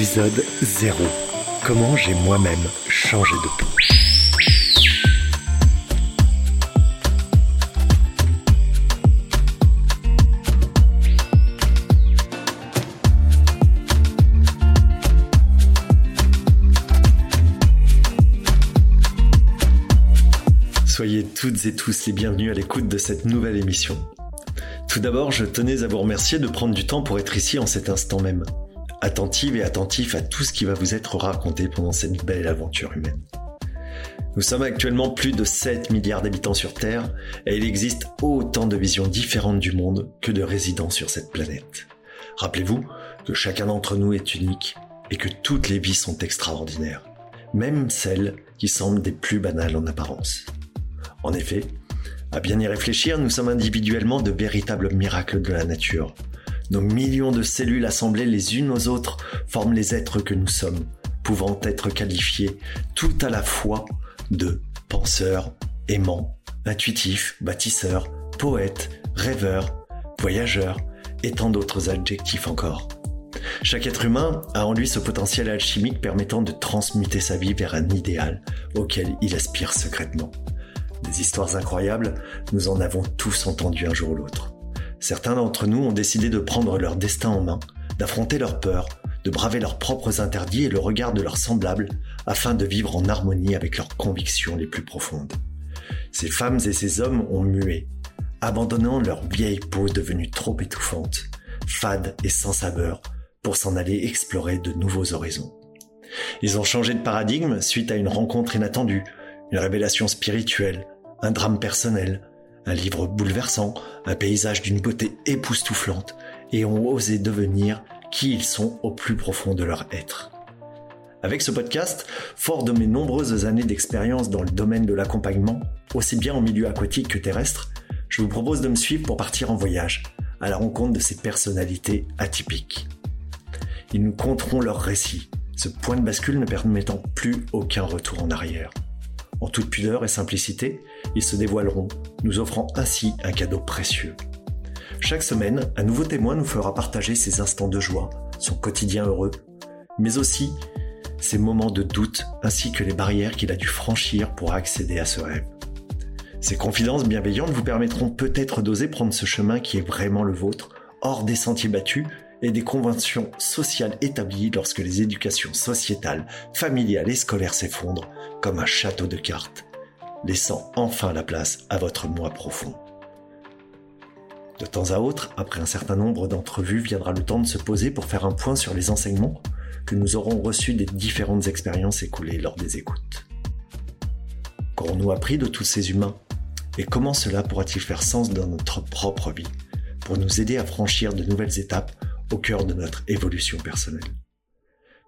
Épisode 0. Comment j'ai moi-même changé de peau. Soyez toutes et tous les bienvenus à l'écoute de cette nouvelle émission. Tout d'abord, je tenais à vous remercier de prendre du temps pour être ici en cet instant même attentive et attentif à tout ce qui va vous être raconté pendant cette belle aventure humaine. Nous sommes actuellement plus de 7 milliards d'habitants sur Terre et il existe autant de visions différentes du monde que de résidents sur cette planète. Rappelez-vous que chacun d'entre nous est unique et que toutes les vies sont extraordinaires, même celles qui semblent des plus banales en apparence. En effet, à bien y réfléchir, nous sommes individuellement de véritables miracles de la nature, nos millions de cellules assemblées les unes aux autres forment les êtres que nous sommes, pouvant être qualifiés tout à la fois de penseurs, aimants, intuitifs, bâtisseurs, poètes, rêveurs, voyageurs et tant d'autres adjectifs encore. Chaque être humain a en lui ce potentiel alchimique permettant de transmuter sa vie vers un idéal auquel il aspire secrètement. Des histoires incroyables, nous en avons tous entendu un jour ou l'autre. Certains d'entre nous ont décidé de prendre leur destin en main, d'affronter leurs peurs, de braver leurs propres interdits et le regard de leurs semblables afin de vivre en harmonie avec leurs convictions les plus profondes. Ces femmes et ces hommes ont mué, abandonnant leur vieille peau devenue trop étouffante, fade et sans saveur, pour s'en aller explorer de nouveaux horizons. Ils ont changé de paradigme suite à une rencontre inattendue, une révélation spirituelle, un drame personnel, un livre bouleversant, un paysage d'une beauté époustouflante, et ont osé devenir qui ils sont au plus profond de leur être. Avec ce podcast, fort de mes nombreuses années d'expérience dans le domaine de l'accompagnement, aussi bien en milieu aquatique que terrestre, je vous propose de me suivre pour partir en voyage, à la rencontre de ces personnalités atypiques. Ils nous conteront leurs récits, ce point de bascule ne permettant plus aucun retour en arrière. En toute pudeur et simplicité, ils se dévoileront, nous offrant ainsi un cadeau précieux. Chaque semaine, un nouveau témoin nous fera partager ses instants de joie, son quotidien heureux, mais aussi ses moments de doute ainsi que les barrières qu'il a dû franchir pour accéder à ce rêve. Ces confidences bienveillantes vous permettront peut-être d'oser prendre ce chemin qui est vraiment le vôtre, hors des sentiers battus et des conventions sociales établies lorsque les éducations sociétales, familiales et scolaires s'effondrent comme un château de cartes, laissant enfin la place à votre moi profond. De temps à autre, après un certain nombre d'entrevues, viendra le temps de se poser pour faire un point sur les enseignements que nous aurons reçus des différentes expériences écoulées lors des écoutes. Qu'aurons-nous appris de tous ces humains? Et comment cela pourra-t-il faire sens dans notre propre vie pour nous aider à franchir de nouvelles étapes au cœur de notre évolution personnelle?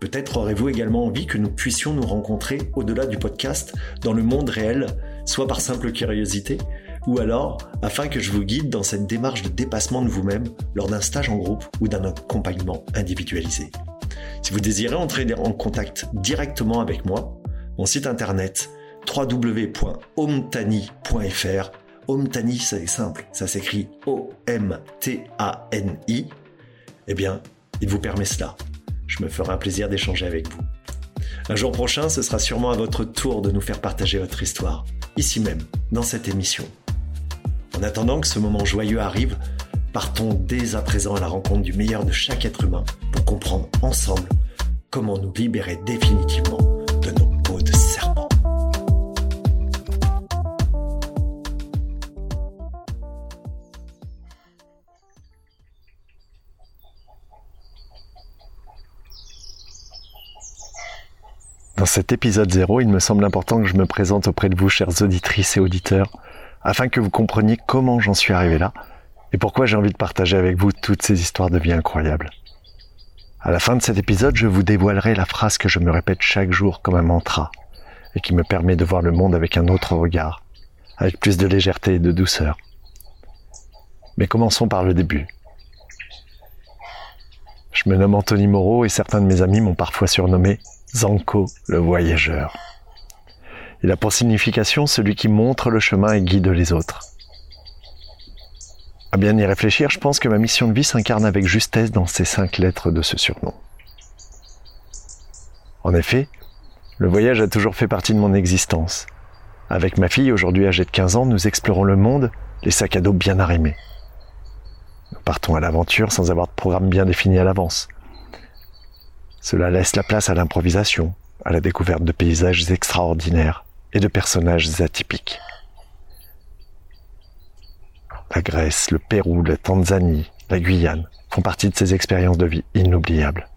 Peut-être aurez-vous également envie que nous puissions nous rencontrer au-delà du podcast, dans le monde réel, soit par simple curiosité, ou alors afin que je vous guide dans cette démarche de dépassement de vous-même lors d'un stage en groupe ou d'un accompagnement individualisé. Si vous désirez entrer en contact directement avec moi, mon site internet www.omtani.fr Omtani, c'est simple, ça s'écrit O-M-T-A-N-I. Eh bien, il vous permet cela je me ferai un plaisir d'échanger avec vous. Un jour prochain, ce sera sûrement à votre tour de nous faire partager votre histoire, ici même, dans cette émission. En attendant que ce moment joyeux arrive, partons dès à présent à la rencontre du meilleur de chaque être humain pour comprendre ensemble comment nous libérer définitivement Dans cet épisode 0, il me semble important que je me présente auprès de vous, chères auditrices et auditeurs, afin que vous compreniez comment j'en suis arrivé là et pourquoi j'ai envie de partager avec vous toutes ces histoires de vie incroyables. À la fin de cet épisode, je vous dévoilerai la phrase que je me répète chaque jour comme un mantra et qui me permet de voir le monde avec un autre regard, avec plus de légèreté et de douceur. Mais commençons par le début. Je me nomme Anthony Moreau et certains de mes amis m'ont parfois surnommé Zanko le voyageur. Il a pour signification celui qui montre le chemin et guide les autres. À bien y réfléchir, je pense que ma mission de vie s'incarne avec justesse dans ces cinq lettres de ce surnom. En effet, le voyage a toujours fait partie de mon existence. Avec ma fille, aujourd'hui âgée de 15 ans, nous explorons le monde, les sacs à dos bien arrimés. Nous partons à l'aventure sans avoir de programme bien défini à l'avance. Cela laisse la place à l'improvisation, à la découverte de paysages extraordinaires et de personnages atypiques. La Grèce, le Pérou, la Tanzanie, la Guyane font partie de ces expériences de vie inoubliables.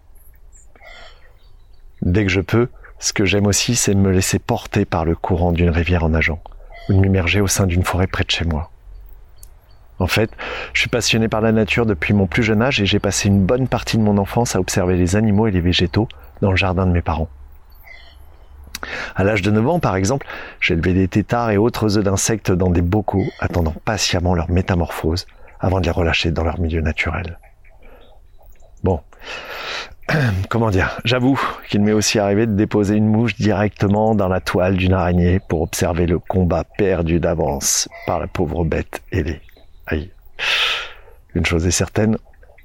Dès que je peux, ce que j'aime aussi, c'est me laisser porter par le courant d'une rivière en nageant, ou de m'immerger au sein d'une forêt près de chez moi. En fait, je suis passionné par la nature depuis mon plus jeune âge et j'ai passé une bonne partie de mon enfance à observer les animaux et les végétaux dans le jardin de mes parents. À l'âge de 9 ans, par exemple, j'ai élevé des têtards et autres œufs d'insectes dans des bocaux, attendant patiemment leur métamorphose avant de les relâcher dans leur milieu naturel. Bon, comment dire, j'avoue qu'il m'est aussi arrivé de déposer une mouche directement dans la toile d'une araignée pour observer le combat perdu d'avance par la pauvre bête ailée. Une chose est certaine,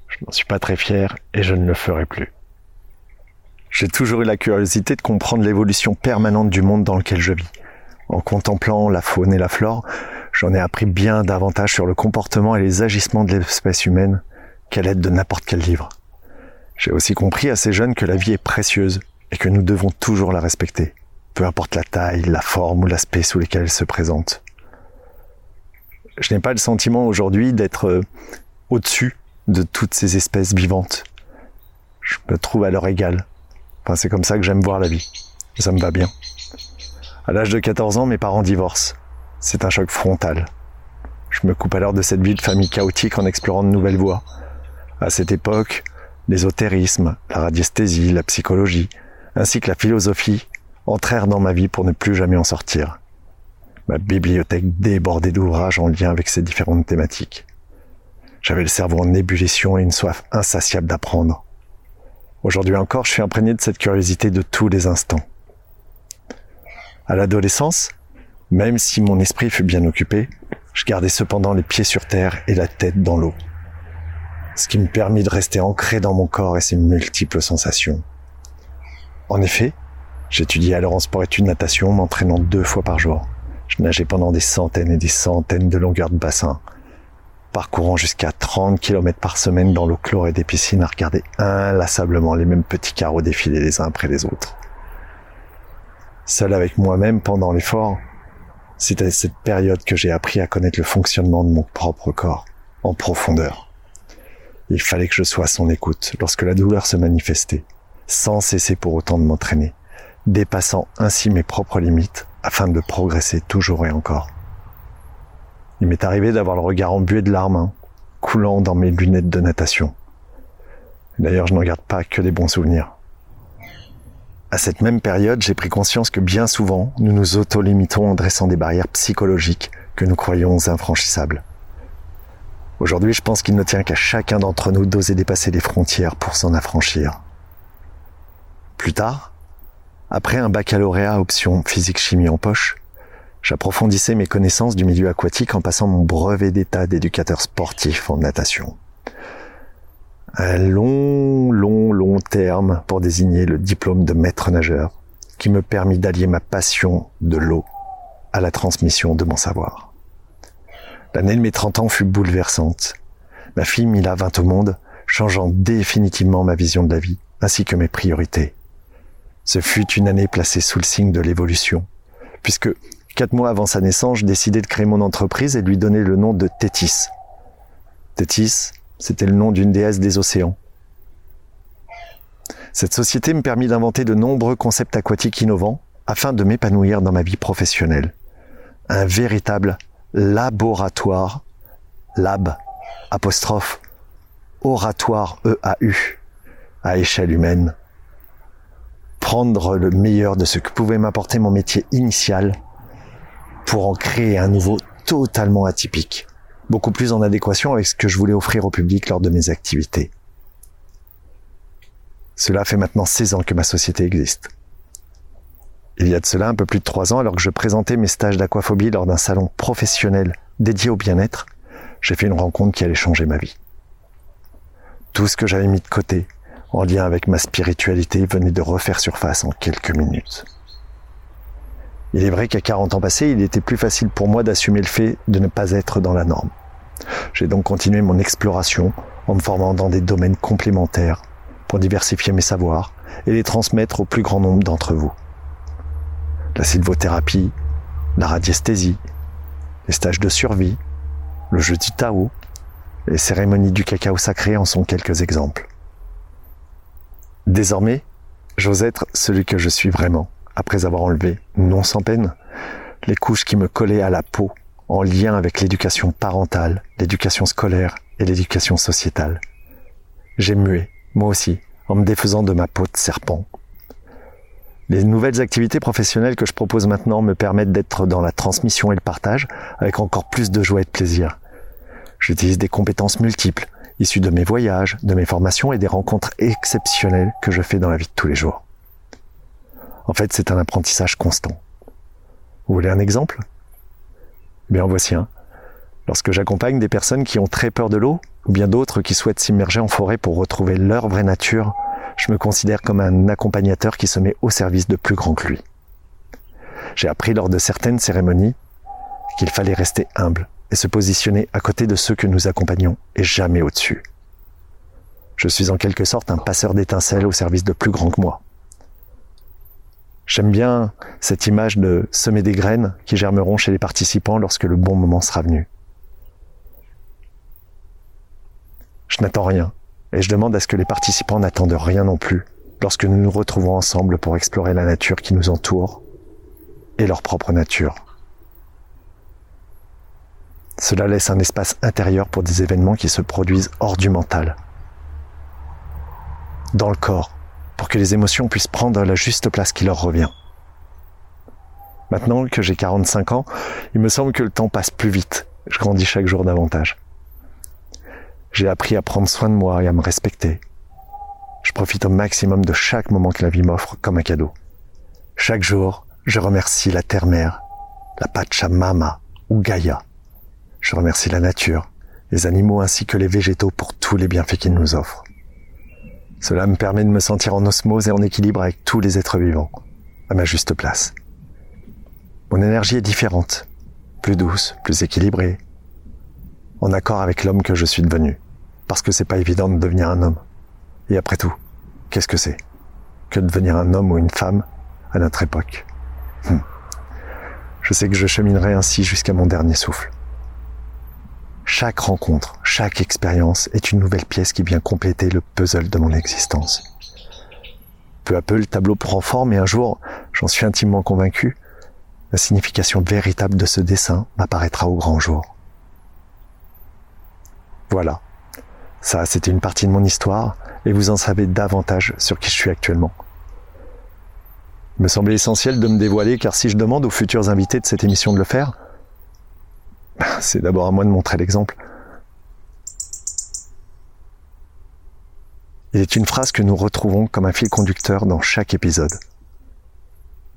je n'en suis pas très fier et je ne le ferai plus. J'ai toujours eu la curiosité de comprendre l'évolution permanente du monde dans lequel je vis. En contemplant la faune et la flore, j'en ai appris bien davantage sur le comportement et les agissements de l'espèce humaine qu'à l'aide de n'importe quel livre. J'ai aussi compris assez jeune que la vie est précieuse et que nous devons toujours la respecter, peu importe la taille, la forme ou l'aspect sous lesquels elle se présente je n'ai pas le sentiment aujourd'hui d'être euh, au-dessus de toutes ces espèces vivantes. Je me trouve à leur égal. Enfin, c'est comme ça que j'aime voir la vie. Ça me va bien. À l'âge de 14 ans, mes parents divorcent. C'est un choc frontal. Je me coupe alors de cette vie de famille chaotique en explorant de nouvelles voies. À cette époque, l'ésotérisme, la radiesthésie, la psychologie, ainsi que la philosophie entrèrent dans ma vie pour ne plus jamais en sortir ma bibliothèque débordée d'ouvrages en lien avec ces différentes thématiques. J'avais le cerveau en ébullition et une soif insatiable d'apprendre. Aujourd'hui encore, je suis imprégné de cette curiosité de tous les instants. À l'adolescence, même si mon esprit fut bien occupé, je gardais cependant les pieds sur terre et la tête dans l'eau. Ce qui me permit de rester ancré dans mon corps et ses multiples sensations. En effet, j'étudiais alors en sport-études natation, m'entraînant deux fois par jour. Je nageais pendant des centaines et des centaines de longueurs de bassin, parcourant jusqu'à 30 km par semaine dans l'eau chlorée des piscines à regarder inlassablement les mêmes petits carreaux défiler les uns après les autres. Seul avec moi-même pendant l'effort, c'était cette période que j'ai appris à connaître le fonctionnement de mon propre corps, en profondeur. Il fallait que je sois à son écoute lorsque la douleur se manifestait, sans cesser pour autant de m'entraîner, dépassant ainsi mes propres limites afin de progresser toujours et encore. Il m'est arrivé d'avoir le regard embué de larmes, hein, coulant dans mes lunettes de natation. D'ailleurs, je n'en garde pas que des bons souvenirs. À cette même période, j'ai pris conscience que bien souvent, nous nous auto-limitons en dressant des barrières psychologiques que nous croyons infranchissables. Aujourd'hui, je pense qu'il ne tient qu'à chacun d'entre nous d'oser dépasser les frontières pour s'en affranchir. Plus tard, après un baccalauréat option physique-chimie en poche, j'approfondissais mes connaissances du milieu aquatique en passant mon brevet d'état d'éducateur sportif en natation. Un long, long, long terme pour désigner le diplôme de maître nageur qui me permit d'allier ma passion de l'eau à la transmission de mon savoir. L'année de mes 30 ans fut bouleversante. Ma fille mit la 20 au monde, changeant définitivement ma vision de la vie ainsi que mes priorités. Ce fut une année placée sous le signe de l'évolution, puisque quatre mois avant sa naissance, je décidai de créer mon entreprise et de lui donner le nom de Tétis. Tétis, c'était le nom d'une déesse des océans. Cette société me permit d'inventer de nombreux concepts aquatiques innovants afin de m'épanouir dans ma vie professionnelle. Un véritable laboratoire, lab, apostrophe, oratoire EAU, à échelle humaine prendre le meilleur de ce que pouvait m'apporter mon métier initial pour en créer un nouveau totalement atypique, beaucoup plus en adéquation avec ce que je voulais offrir au public lors de mes activités. Cela fait maintenant 16 ans que ma société existe. Il y a de cela un peu plus de 3 ans, alors que je présentais mes stages d'aquaphobie lors d'un salon professionnel dédié au bien-être, j'ai fait une rencontre qui allait changer ma vie. Tout ce que j'avais mis de côté, en lien avec ma spiritualité venait de refaire surface en quelques minutes. Il est vrai qu'à 40 ans passés, il était plus facile pour moi d'assumer le fait de ne pas être dans la norme. J'ai donc continué mon exploration en me formant dans des domaines complémentaires pour diversifier mes savoirs et les transmettre au plus grand nombre d'entre vous. La sylvothérapie, la radiesthésie, les stages de survie, le jeu du Tao, les cérémonies du cacao sacré en sont quelques exemples. Désormais, j'ose être celui que je suis vraiment, après avoir enlevé, non sans peine, les couches qui me collaient à la peau en lien avec l'éducation parentale, l'éducation scolaire et l'éducation sociétale. J'ai mué, moi aussi, en me défaisant de ma peau de serpent. Les nouvelles activités professionnelles que je propose maintenant me permettent d'être dans la transmission et le partage avec encore plus de joie et de plaisir. J'utilise des compétences multiples, issus de mes voyages, de mes formations et des rencontres exceptionnelles que je fais dans la vie de tous les jours. En fait, c'est un apprentissage constant. Vous voulez un exemple? Bien, en voici un. Lorsque j'accompagne des personnes qui ont très peur de l'eau, ou bien d'autres qui souhaitent s'immerger en forêt pour retrouver leur vraie nature, je me considère comme un accompagnateur qui se met au service de plus grand que lui. J'ai appris lors de certaines cérémonies qu'il fallait rester humble se positionner à côté de ceux que nous accompagnons et jamais au-dessus. Je suis en quelque sorte un passeur d'étincelles au service de plus grand que moi. J'aime bien cette image de semer des graines qui germeront chez les participants lorsque le bon moment sera venu. Je n'attends rien et je demande à ce que les participants n'attendent rien non plus lorsque nous nous retrouvons ensemble pour explorer la nature qui nous entoure et leur propre nature. Cela laisse un espace intérieur pour des événements qui se produisent hors du mental, dans le corps, pour que les émotions puissent prendre la juste place qui leur revient. Maintenant que j'ai 45 ans, il me semble que le temps passe plus vite. Je grandis chaque jour davantage. J'ai appris à prendre soin de moi et à me respecter. Je profite au maximum de chaque moment que la vie m'offre comme un cadeau. Chaque jour, je remercie la terre-mère, la Pachamama ou Gaïa je remercie la nature, les animaux ainsi que les végétaux pour tous les bienfaits qu'ils nous offrent. Cela me permet de me sentir en osmose et en équilibre avec tous les êtres vivants, à ma juste place. Mon énergie est différente, plus douce, plus équilibrée, en accord avec l'homme que je suis devenu, parce que c'est pas évident de devenir un homme. Et après tout, qu'est-ce que c'est que de devenir un homme ou une femme à notre époque? Hum. Je sais que je cheminerai ainsi jusqu'à mon dernier souffle. Chaque rencontre, chaque expérience est une nouvelle pièce qui vient compléter le puzzle de mon existence. Peu à peu, le tableau prend forme et un jour, j'en suis intimement convaincu, la signification véritable de ce dessin m'apparaîtra au grand jour. Voilà. Ça, c'était une partie de mon histoire et vous en savez davantage sur qui je suis actuellement. Il me semblait essentiel de me dévoiler car si je demande aux futurs invités de cette émission de le faire, c'est d'abord à moi de montrer l'exemple. Il est une phrase que nous retrouvons comme un fil conducteur dans chaque épisode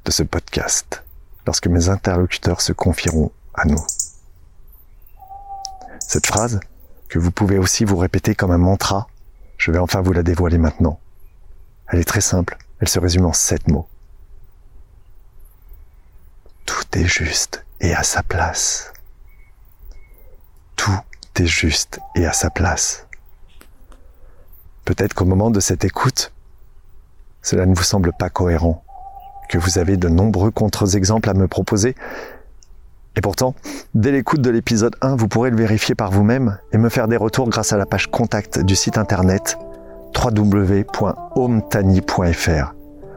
de ce podcast, lorsque mes interlocuteurs se confieront à nous. Cette phrase, que vous pouvez aussi vous répéter comme un mantra, je vais enfin vous la dévoiler maintenant. Elle est très simple, elle se résume en sept mots. Tout est juste et à sa place tout est juste et à sa place. Peut-être qu'au moment de cette écoute, cela ne vous semble pas cohérent, que vous avez de nombreux contre-exemples à me proposer. Et pourtant, dès l'écoute de l'épisode 1, vous pourrez le vérifier par vous-même et me faire des retours grâce à la page contact du site internet www.omtani.fr.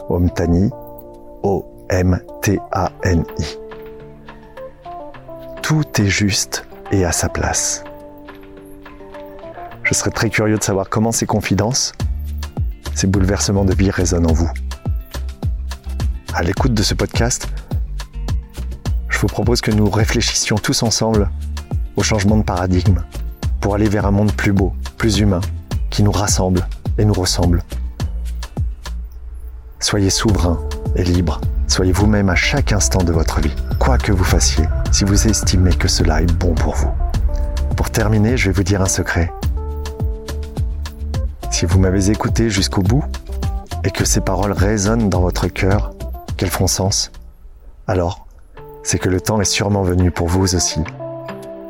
Omtani, O-M-T-A-N-I. Tout est juste et à sa place. Je serais très curieux de savoir comment ces confidences, ces bouleversements de vie résonnent en vous. À l'écoute de ce podcast, je vous propose que nous réfléchissions tous ensemble au changement de paradigme pour aller vers un monde plus beau, plus humain, qui nous rassemble et nous ressemble. Soyez souverain et libre. Soyez vous-même à chaque instant de votre vie, quoi que vous fassiez, si vous estimez que cela est bon pour vous. Pour terminer, je vais vous dire un secret. Si vous m'avez écouté jusqu'au bout et que ces paroles résonnent dans votre cœur, qu'elles font sens, alors c'est que le temps est sûrement venu pour vous aussi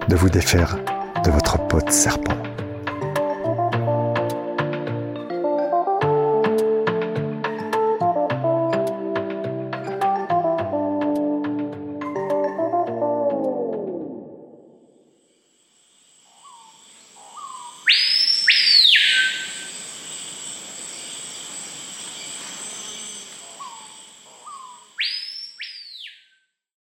de vous défaire de votre de serpent.